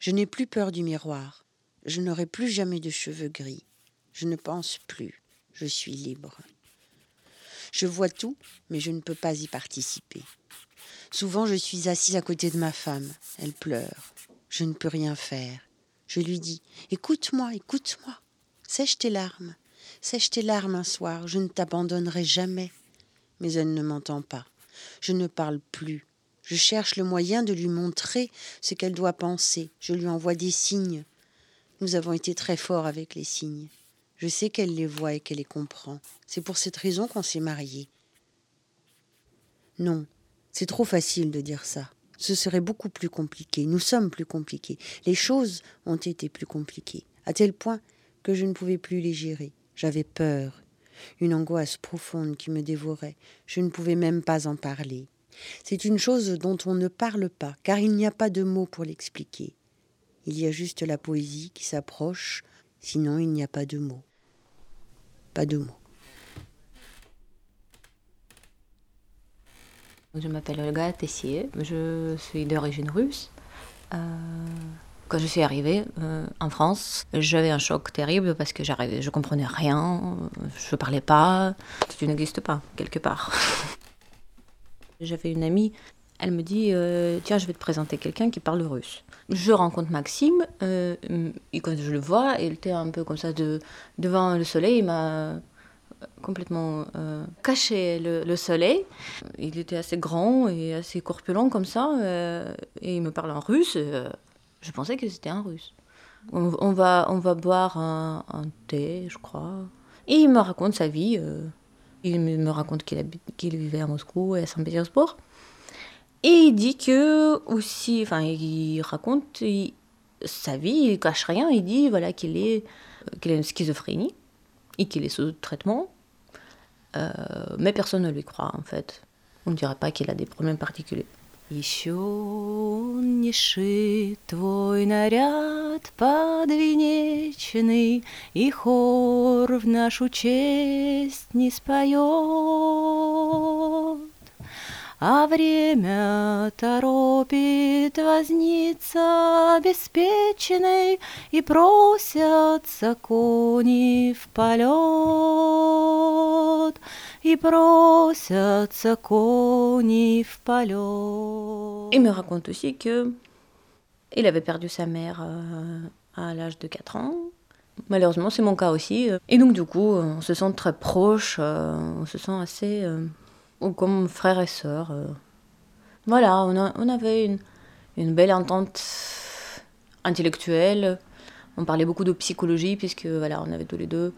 Je n'ai plus peur du miroir. Je n'aurai plus jamais de cheveux gris. Je ne pense plus. Je suis libre. Je vois tout, mais je ne peux pas y participer. Souvent, je suis assise à côté de ma femme. Elle pleure. Je ne peux rien faire. Je lui dis Écoute-moi, écoute-moi. Sèche tes larmes. Sèche tes larmes un soir. Je ne t'abandonnerai jamais. Mais elle ne m'entend pas. Je ne parle plus. Je cherche le moyen de lui montrer ce qu'elle doit penser. Je lui envoie des signes. Nous avons été très forts avec les signes. Je sais qu'elle les voit et qu'elle les comprend. C'est pour cette raison qu'on s'est mariés. Non, c'est trop facile de dire ça. Ce serait beaucoup plus compliqué. Nous sommes plus compliqués. Les choses ont été plus compliquées, à tel point que je ne pouvais plus les gérer. J'avais peur, une angoisse profonde qui me dévorait. Je ne pouvais même pas en parler. C'est une chose dont on ne parle pas, car il n'y a pas de mots pour l'expliquer. Il y a juste la poésie qui s'approche, sinon il n'y a pas de mots. Pas de mots. Je m'appelle Olga Tessier, je suis d'origine russe. Euh, quand je suis arrivée euh, en France, j'avais un choc terrible parce que je comprenais rien, je parlais pas, tu n'existes pas quelque part. J'avais une amie, elle me dit euh, tiens je vais te présenter quelqu'un qui parle russe. Je rencontre Maxime et quand je le vois, il était un peu comme ça de, devant le soleil, il m'a complètement euh, caché le, soleil. Il était assez grand et assez corpulent comme ça, euh, et il me parle en russe. Euh, je pensais que c'était un russe. On, va, on va boire un, thé, je crois. Et il me raconte sa vie. Il me raconte qu'il vivait à Moscou et à Saint-Pétersbourg. Et il dit que aussi, enfin, il raconte sa vie, il cache rien. Il dit voilà qu'il est, qu'il a une schizophrénie et qu'il est sous traitement. Euh, mais personne ne lui croit en fait. On ne dirait pas qu'il a des problèmes particuliers. Еще не шит твой наряд подвенечный, И хор в нашу честь не споет. А время торопит возница обеспеченный, И просятся кони в полет, И просятся кони в полет. Il me raconte aussi que il avait perdu sa mère euh, à l'âge de 4 ans. Malheureusement, c'est mon cas aussi. Et donc, du coup, on se sent très proche, euh, on se sent assez euh, ou comme frères et sœurs. Euh. Voilà, on, on avait une, une, belle entente intellectuelle. On parlait beaucoup de psychologie, puisque voilà, on avait tous les deux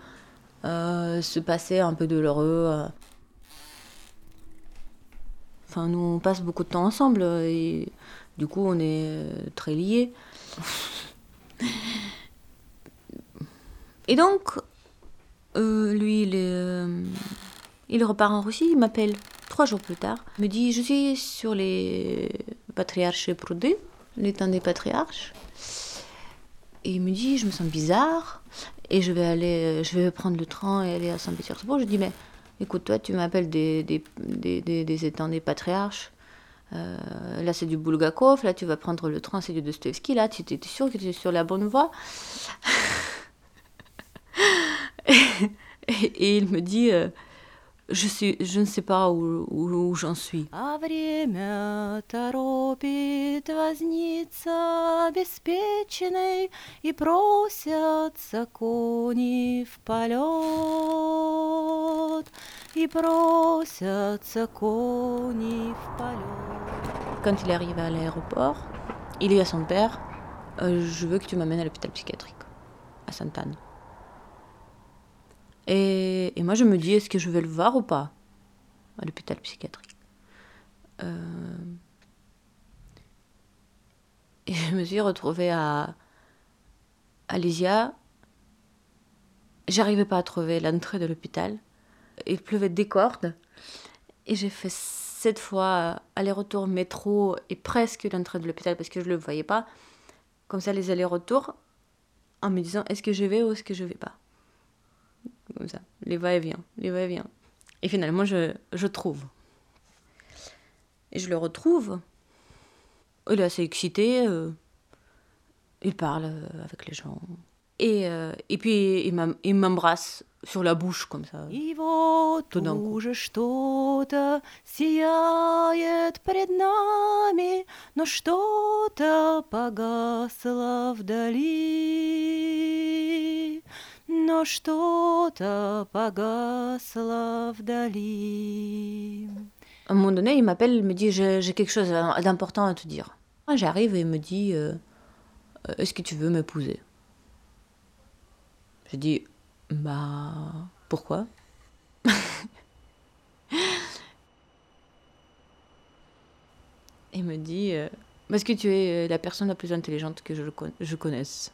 euh, ce passé un peu douloureux. Euh. Enfin, nous, on passe beaucoup de temps ensemble et du coup, on est très liés. Et donc, lui, il repart en Russie, il m'appelle trois jours plus tard. Il me dit Je suis sur les patriarches Proudé, l'étang des patriarches. Et il me dit Je me sens bizarre et je vais aller, je vais prendre le train et aller à Saint-Pétersbourg. Je dis Mais écoute, toi, tu m'appelles des, des, des, des, étangs des patriarches. Euh, là, c'est du Bulgakov. Là, tu vas prendre le train, c'est du Dostoevsky. Là, tu es sûr que tu es sur la bonne voie et, il me dit euh, je, ne sais pas où, où, où j'en suis. Quand il arrive à l'aéroport, il dit à son père euh, Je veux que tu m'amènes à l'hôpital psychiatrique, à Sainte-Anne. Et, moi, je me dis, est-ce que je vais le voir ou pas à l'hôpital psychiatrique euh, Et je me suis retrouvée à, à Lysia. J'arrivais pas à trouver l'entrée de l'hôpital. Il pleuvait des cordes. Et j'ai fait sept fois aller-retour métro et presque l'entrée de l'hôpital parce que je ne le voyais pas. Comme ça, les allers-retours en me disant est-ce que je vais ou est-ce que je vais pas comme ça, les va-et-vient, les va-et-vient. Et finalement, je, je trouve. Et je le retrouve. Il est assez excité. Euh, il parle avec les gens. Et, euh, et puis il m'embrasse sur la bouche comme ça. И вот уже что-то сияет пред нами, но что-то погасло вдали. Но что-то погасло вдали. À un moment donné, il m'appelle, il me dit J'ai quelque chose d'important à te dire. J'arrive et il me dit euh, Est-ce que tu veux m'épouser Je dis Bah, pourquoi Il me dit euh, Parce que tu es la personne la plus intelligente que je, je connaisse.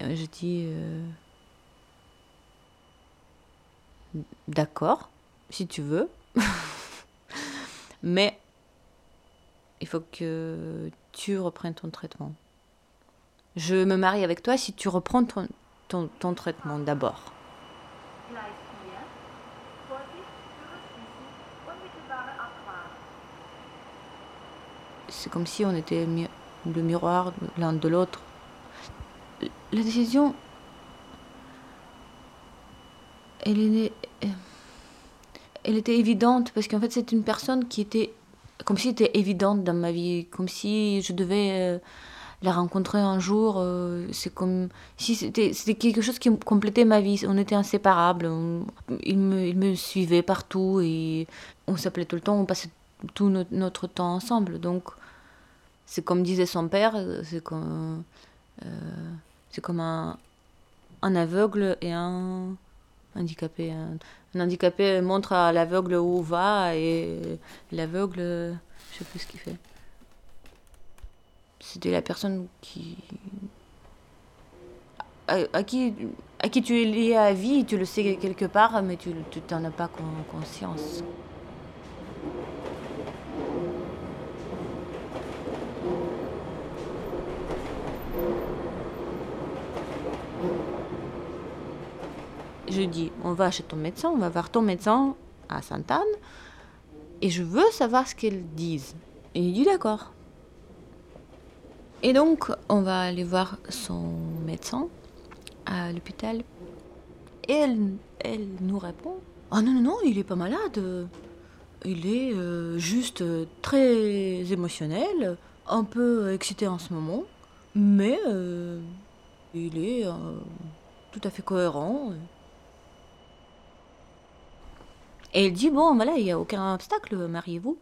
Je dis euh, D'accord, si tu veux. Mais il faut que tu reprennes ton traitement. Je me marie avec toi si tu reprends ton, ton, ton traitement d'abord. C'est comme si on était le miroir l'un de l'autre. La décision, elle est, elle était évidente parce qu'en fait c'est une personne qui était comme si était évidente dans ma vie, comme si je devais euh, la rencontrer un jour. Euh, c'est comme si c'était quelque chose qui complétait ma vie. On était inséparables. il, me, il, me, suivait partout et on s'appelait tout le temps. On passait tout notre, temps ensemble. Donc c'est comme disait son père, c'est comme euh, c'est comme un, un aveugle et un handicapé. Un, handicapé montre à l'aveugle où va et l'aveugle, je sais plus ce qu'il fait. C'était la personne qui. À, qui, à qui tu es lié à vie, tu le sais quelque part, mais tu n'en as pas conscience. Je dis, on va chez ton médecin, on va voir ton médecin à Sainte-Anne, et je veux savoir ce qu'elles disent. Et il dit d'accord. Et donc, on va aller voir son médecin à l'hôpital. Et elle, elle nous répond Ah non, non, non, il est pas malade. Il est euh, juste très émotionnel, un peu excité en ce moment, mais euh, il est euh, tout à fait cohérent. Et elle dit Bon, voilà, il n'y a aucun obstacle, mariez-vous.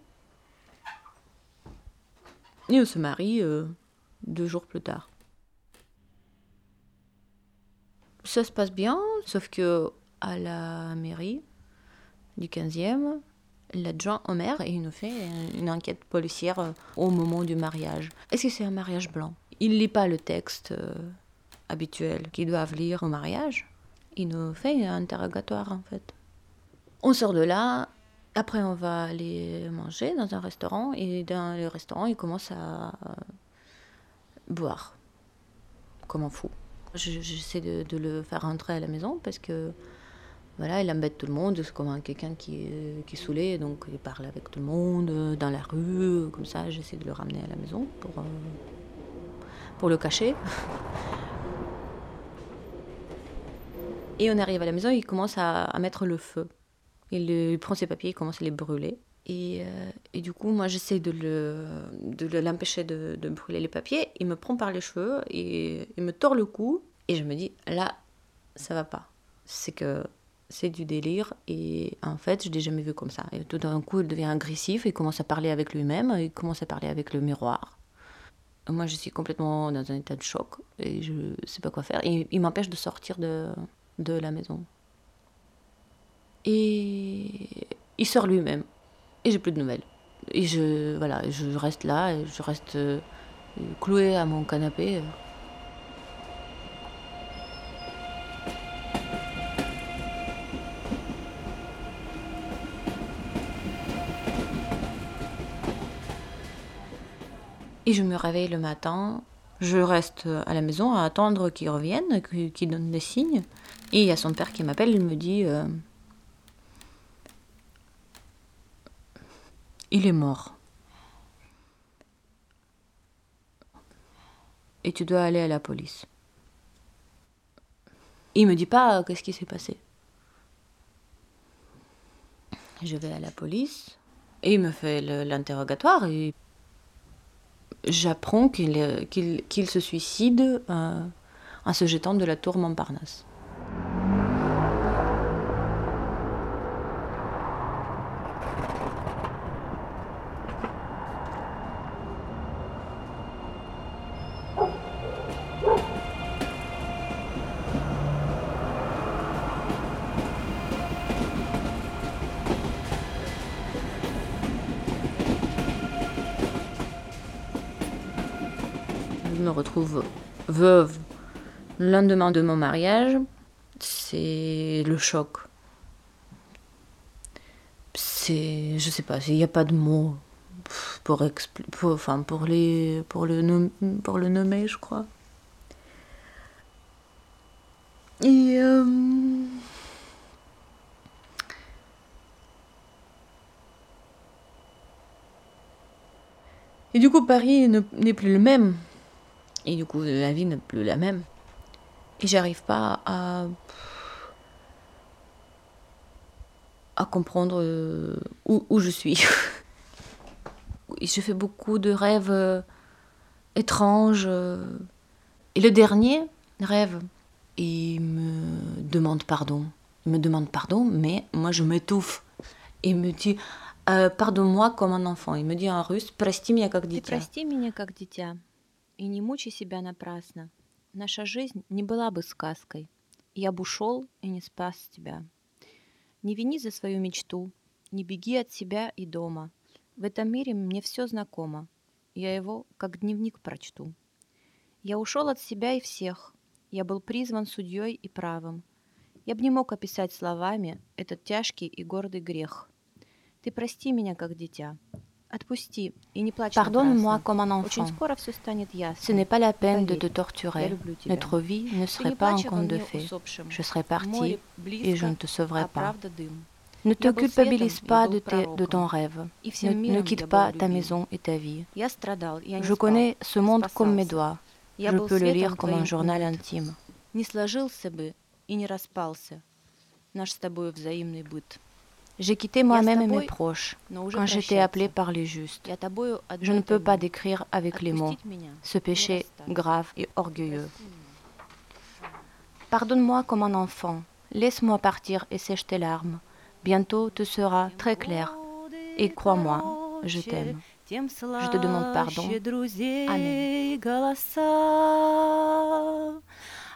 Et on se marie euh, deux jours plus tard. Ça se passe bien, sauf que à la mairie du 15e, l'adjoint au maire, il nous fait une enquête policière euh, au moment du mariage. Est-ce que c'est un mariage blanc? Il ne lit pas le texte euh, habituel qu'ils doivent lire au mariage. Il nous fait un interrogatoire en fait. On sort de là, après on va aller manger dans un restaurant et dans le restaurant il commence à boire comme un fou. J'essaie de, le faire rentrer à la maison parce que voilà, il embête tout le monde, c'est comme quelqu'un qui, qui est saoulé, donc il parle avec tout le monde dans la rue, comme ça, j'essaie de le ramener à la maison euh, pour le cacher. Et on arrive à la maison, il commence à mettre le feu. Il, prend ses papiers, il commence à les brûler. Et, euh, et du coup, moi, j'essaie de, de l'empêcher de, de, brûler les papiers. Il me prend par les cheveux et il me tord le cou. Et je me dis, là, ça va pas. C'est que c'est du délire. Et en fait, je l'ai jamais vu comme ça. Et tout d'un coup, il devient agressif. Il commence à parler avec lui-même. Il commence à parler avec le miroir. Moi, je suis complètement dans un état de choc. Et je sais pas quoi faire. Et il m'empêche de sortir de, de la maison. Et il sort lui-même. Et j'ai plus de nouvelles. Et je, voilà, je reste là, je reste euh, clouée à mon canapé. Et je me réveille le matin, je reste à la maison à attendre qu'il revienne, qu'il donne des signes. Et il y a son père qui m'appelle, il me dit euh, il est mort. Et tu dois aller à la police. Il me dit pas euh, qu'est-ce qui s'est passé. Je vais à la police et il me fait l'interrogatoire et j'apprends qu'il euh, se suicide euh, en se jetant de la tour Montparnasse. De mon mariage, c'est le choc. C'est, je sais pas, il n'y a pas de mots pour, enfin, pour, les, pour, le pour le nommer, je crois. Et euh, Et du coup, Paris n'est plus le même. Et du coup, la vie n'est plus la même. Et j'arrive pas à. à comprendre euh, où, où je suis. je fais beaucoup de rêves euh, étranges. Euh. Et le dernier rêve, il me demande pardon. Il me demande pardon, mais moi je m'étouffe. Il me dit Pardonne-moi comme un enfant. Il me dit en russe Прости меня как дитя. Прости меня как дитя. И не мучай себя напрасно. Наша жизнь не была бы сказкой. Я бы ушел и не спас тебя. Не вини за свою мечту, не беги от себя и дома. В этом мире мне все знакомо. Я его как дневник прочту. Я ушел от себя и всех. Я был призван судьей и правым. Я бы не мог описать словами этот тяжкий и гордый грех. Ты прости меня, как дитя. Pardonne-moi comme un enfant. Ce n'est pas la peine de te torturer. Notre vie ne serait pas un conte de fées. Je serais parti et je ne te sauverai pas. Ne te culpabilise pas de, de ton rêve. Ne, quitte pas ta maison et ta vie. Je connais ce monde comme mes doigts. Je peux le lire comme un journal intime. J'ai quitté moi-même mes proches quand j'étais appelé par les justes. Je ne peux pas décrire avec les mots ce péché grave et orgueilleux. Pardonne-moi comme un enfant. Laisse-moi partir et sèche tes larmes. Bientôt te sera très clair. Et crois-moi, je t'aime. Je te demande pardon. Amen.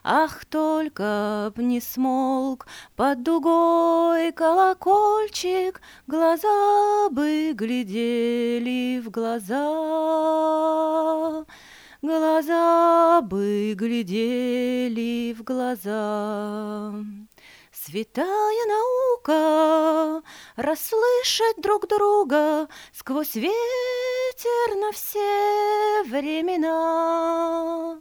Ах, только б не смолк под дугой колокольчик, Глаза бы глядели в глаза. Глаза бы глядели в глаза. Святая наука расслышать друг друга сквозь ветер на все времена.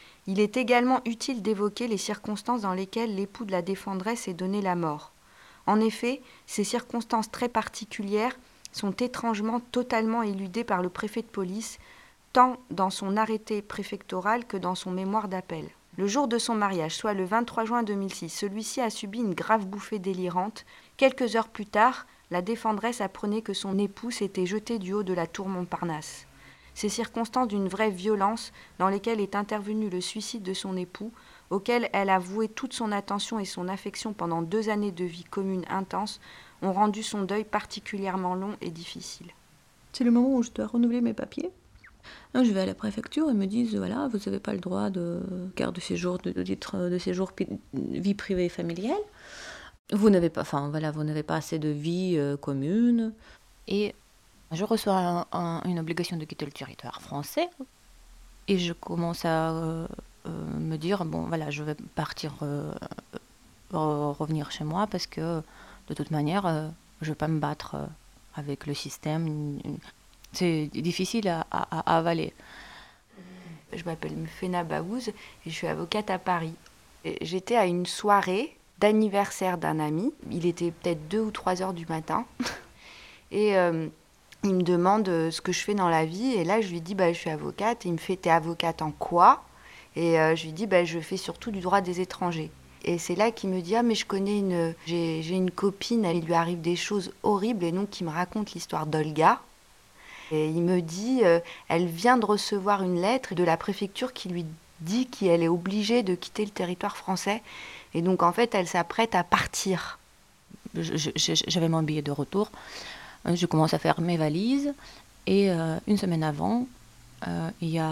Il est également utile d'évoquer les circonstances dans lesquelles l'époux de la défendresse est donné la mort. En effet, ces circonstances très particulières sont étrangement totalement éludées par le préfet de police, tant dans son arrêté préfectoral que dans son mémoire d'appel. Le jour de son mariage, soit le 23 juin 2006, celui-ci a subi une grave bouffée délirante. Quelques heures plus tard, la défendresse apprenait que son époux s'était jeté du haut de la tour Montparnasse. Ces circonstances d'une vraie violence dans lesquelles est intervenu le suicide de son époux, auquel elle a voué toute son attention et son affection pendant deux années de vie commune intense, ont rendu son deuil particulièrement long et difficile. C'est le moment où je dois renouveler mes papiers. je vais à la préfecture et me disent voilà, vous n'avez pas le droit de carte de séjour, de, de, de séjour vie privée et familiale. Vous n'avez pas, enfin voilà, vous n'avez pas assez de vie euh, commune. Et je reçois une obligation de quitter le territoire français et je commence à, euh, me dire bon voilà je vais partir revenir chez moi parce que de toute manière je ne vais pas me battre avec le système. C'est difficile à, avaler. Je m'appelle Fena Baouz et je suis avocate à Paris. J'étais à une soirée d'anniversaire d'un ami. Il était peut-être 2 ou 3 heures du matin. Et il me demande euh, ce que je fais dans la vie. Et là, je lui dis, bah, je suis avocate. Et il me fait, t'es avocate en quoi? Et euh, je lui dis, bah, je fais surtout du droit des étrangers. Et c'est là qu'il me dit, ah, mais je connais une. J'ai une copine, il lui arrive des choses horribles. Et donc, il me raconte l'histoire d'Olga. Et il me dit, euh, elle vient de recevoir une lettre de la préfecture qui lui dit qu'elle est obligée de quitter le territoire français. Et donc, en fait, elle s'apprête à partir. J'avais mon billet de retour. Euh, je commence à faire mes valises et euh, une semaine avant, euh, il y a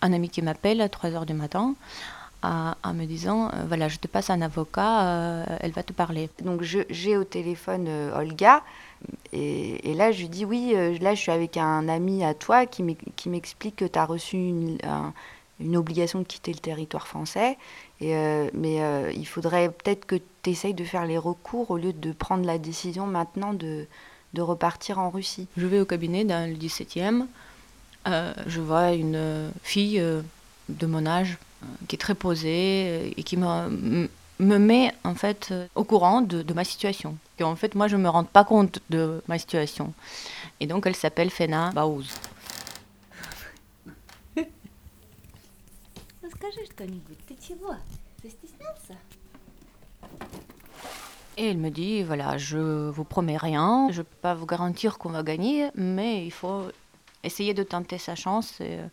un ami qui m'appelle à 3 heures du matin en me disant voilà, je te passe un avocat, elle va te parler. Donc j'ai au téléphone Olga et, là je lui dis oui, là je suis avec un ami à toi qui m'explique que tu as reçu une, obligation de quitter le territoire français, mais il faudrait peut-être que tu essayes de faire les recours au lieu de prendre la décision maintenant de, de repartir en Russie. Je vais au cabinet dans le 17e. Euh, je vois une fille euh, de mon âge euh, qui est très posée et qui me, me met en fait au courant de, de, ma situation. Et en fait, moi, je ne me rends pas compte de ma situation. Et donc, elle s'appelle Fena Baouz. Скажи что-нибудь, ты чего? Застеснялся? Et elle me dit, voilà, je vous promets rien, je ne peux pas vous garantir qu'on va gagner, mais il faut essayer de tenter sa chance. Et, euh,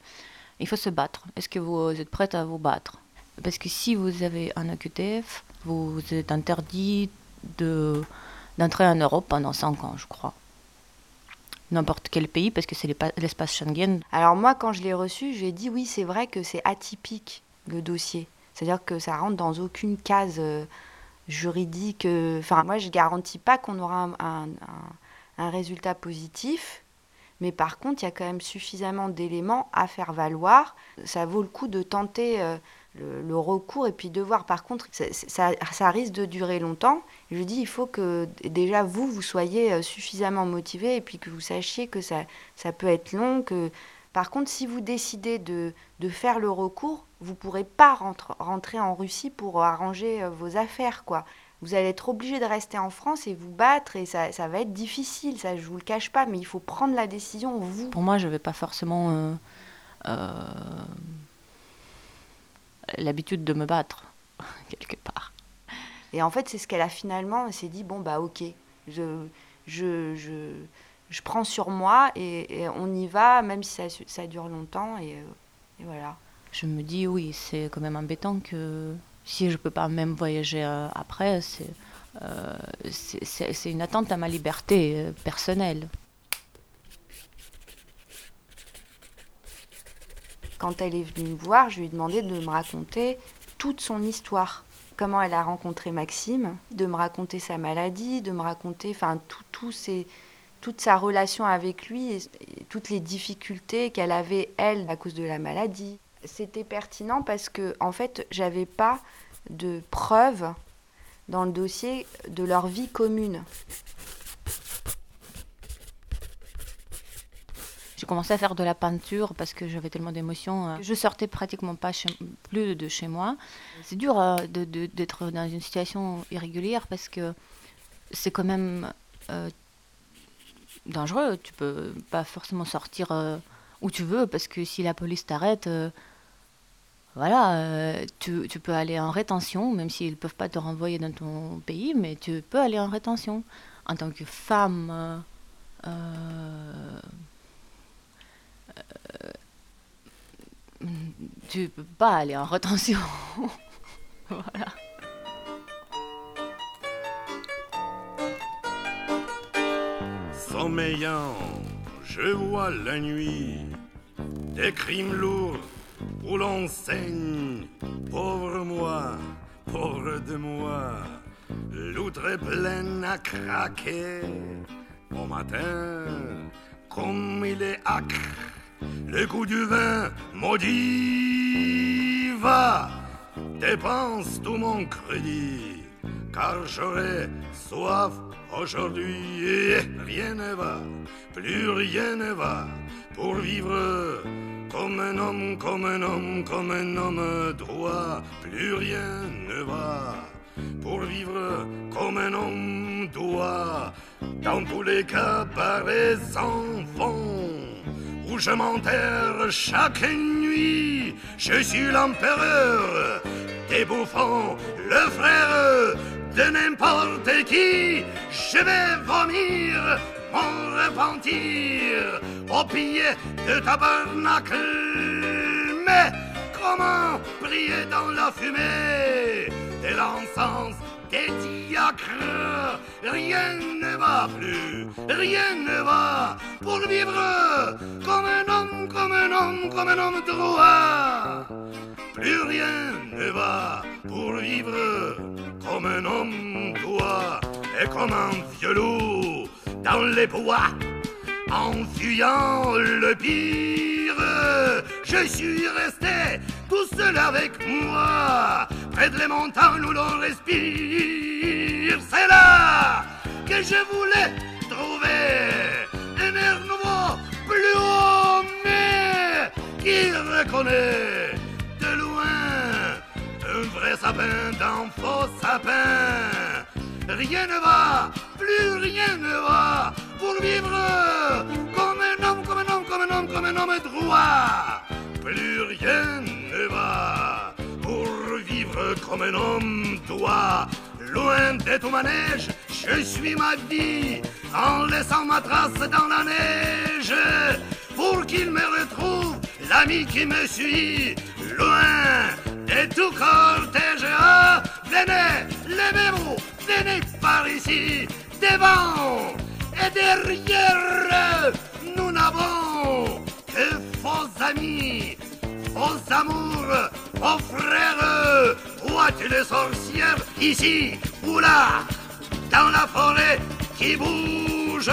il faut se battre. Est-ce que vous êtes prête à vous battre? Parce que si vous avez un AQTF, vous êtes interdit de, d'entrer en Europe pendant 5 ans, je crois. N'importe quel pays, parce que c'est l'espace Schengen. Alors moi, quand je l'ai reçu, j'ai dit oui, c'est vrai que c'est atypique, le dossier. C'est-à-dire que ça rentre dans aucune case... Euh, juridique. Euh, enfin, moi, je garantis pas qu'on aura un, un, résultat positif. Mais par contre, il y a quand même suffisamment d'éléments à faire valoir. Ça vaut le coup de tenter euh, le, recours et puis de voir. Par contre, ça, ça, risque de durer longtemps. Je dis, il faut que déjà vous, vous soyez euh, suffisamment motivé et puis que vous sachiez que ça, ça peut être long. Que... Par contre, si vous décidez de, de faire le recours, vous ne pourrez pas rentrer en Russie pour arranger euh, vos affaires, quoi. Vous allez être obligé de rester en France et vous battre et ça, ça va être difficile, ça je vous le cache pas, mais il faut prendre la décision vous. Pour moi, je vais pas forcément euh, euh, l'habitude de me battre quelque part. Et en fait, c'est ce qu'elle a finalement, elle s'est dit bon bah ok, je, je, je, je prends sur moi et, on y va, même si ça, ça dure longtemps et, et voilà je me dis oui, c'est quand même embêtant que si je peux pas même voyager euh, après, euh, c'est une attente à ma liberté euh, personnelle. Quand elle est venue me voir, je lui ai demandé de me raconter toute son histoire. Comment elle a rencontré Maxime, de me raconter sa maladie, de me raconter enfin, tout, tout toute sa relation avec lui et toutes les difficultés qu'elle avait, elle, à cause de la maladie c'était pertinent parce que en fait, j'avais pas de preuves dans le dossier de leur vie commune. J'ai commencé à faire de la peinture parce que j'avais tellement d'émotions. Euh, je sortais pratiquement pas plus de chez moi. C'est dur euh, d'être dans une situation irrégulière parce que c'est quand même euh, dangereux. Tu peux pas forcément sortir où tu veux parce que si la police t'arrête, voilà, euh, tu, peux aller en rétention, même s'ils ne peuvent pas te renvoyer dans ton pays, mais tu peux aller en rétention. En tant que femme, euh, euh, tu peux pas aller en rétention. voilà. Sommeillant, je vois la nuit des crimes lourds où l'on saigne. Pauvre moi, pauvre de moi, l'outre est pleine à craquer. Au matin, comme il est acre, le goût du vin maudit. va, dépense tout mon crédit, car j'aurai soif aujourd'hui rien ne va, plus rien ne va pour vivre comme un homme, comme un homme, comme un homme droit, plus rien ne va. Pour vivre comme un homme doit, dans tous les cas par les enfants, où je m'enterre chaque nuit, je suis l'empereur des bouffons, le frère de n'importe qui, je vais vomir mon repentir au pied de tabernacle. Mais comment prier dans la fumée de l'encens des diacres? Rien ne va plus, rien ne va pour vivre comme un homme, comme un homme, comme un homme droit. Plus rien ne va pour vivre comme un homme doit et comme un vieux loup dans les bois en fuyant le pire. Je suis resté tout seul avec moi, près de les montagnes où l'on respire. C'est là que je voulais trouver un air nouveau, plus haut, mais qui reconnaît de loin un vrai sapin d'un faux sapin. Rien ne va, plus rien ne va pour vivre comme un homme, comme un homme, comme un homme, comme un homme droit. Plus rien ne va pour vivre comme un homme doit. Loin de tout manège, je suis ma vie en laissant ma trace dans la neige pour qu'il me retrouve l'ami qui me suit loin de tout cortège. Ah, venez, levez-vous, venez par ici, devant et derrière, nous n'avons que faux amis, faux amours, faux frères. Vois-tu les sorcières ici ou là, dans la forêt qui bouge.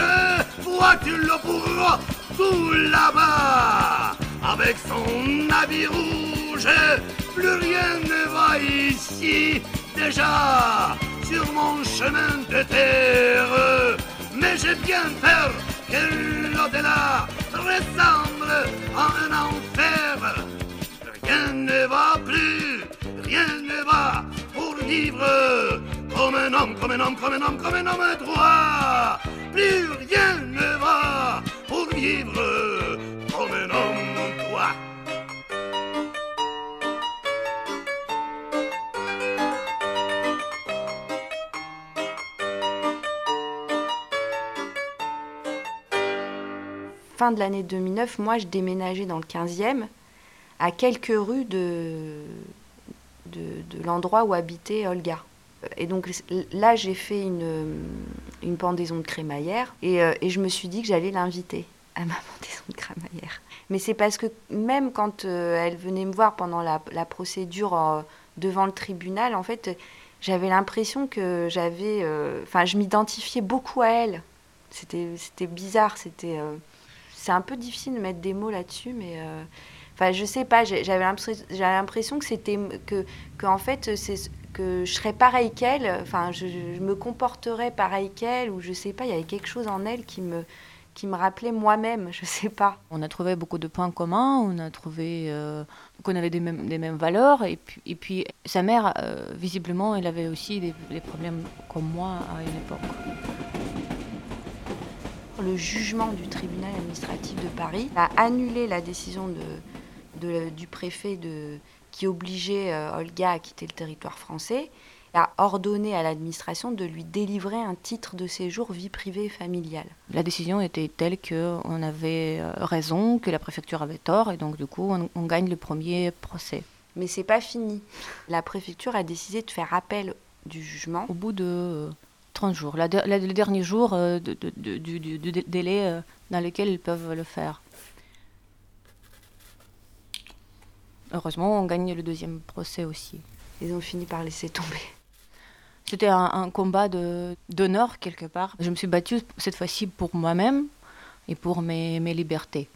Vois-tu le bourreau tout là-bas, avec son habit rouge. Plus rien ne va ici déjà sur mon chemin de terre mais j'ai bien peur que l'au-delà ressemble à un enfer. Rien ne va plus, rien ne va pour vivre comme un homme, comme un homme, comme un homme, comme un homme droit. Plus rien ne va pour vivre fin de l'année 2009, moi, je déménageais dans le 15e, à quelques rues de, de, l'endroit où habitait Olga. Et donc là, j'ai fait une, une pendaison de crémaillère et, euh, et je me suis dit que j'allais l'inviter à ma pendaison de crémaillère. Mais c'est parce que même quand euh, elle venait me voir pendant la, procédure euh, devant le tribunal, en fait, j'avais l'impression que j'avais... Enfin, je m'identifiais beaucoup à elle. C'était bizarre, c'était... c'est un peu difficile de mettre des mots là-dessus, mais euh, enfin, je sais pas. J'avais l'impression, que c'était que, que en fait, que je serais pareil qu'elle. Enfin, je, me comporterais pareil qu'elle, ou je sais pas. Il y avait quelque chose en elle qui me qui me rappelait moi-même. Je sais pas. On a trouvé beaucoup de points communs, on a trouvé euh, qu'on avait des mêmes, des mêmes valeurs, et puis, et puis sa mère, euh, visiblement, elle avait aussi des problèmes comme moi à une époque. Le jugement du tribunal administratif de Paris a annulé la décision de, de- du préfet de, qui obligeait euh, Olga à quitter le territoire français et a ordonné à l'administration de lui délivrer un titre de séjour vie privée et familiale. La décision était telle qu'on avait euh, raison, que la préfecture avait tort, et donc du coup, on, on gagne le premier procès. Mais c'est pas fini. La préfecture a décidé de faire appel du jugement. Au bout de 30 jours, la der- la- le dernier jour euh, de- du, du- du dé- délai euh, dans lequel ils peuvent le faire. Heureusement, on gagne le deuxième procès aussi. Ils ont fini par laisser tomber. C'était un, un combat de- d'honneur quelque part. Je me suis battue cette fois-ci pour moi-même et pour mes, mes libertés.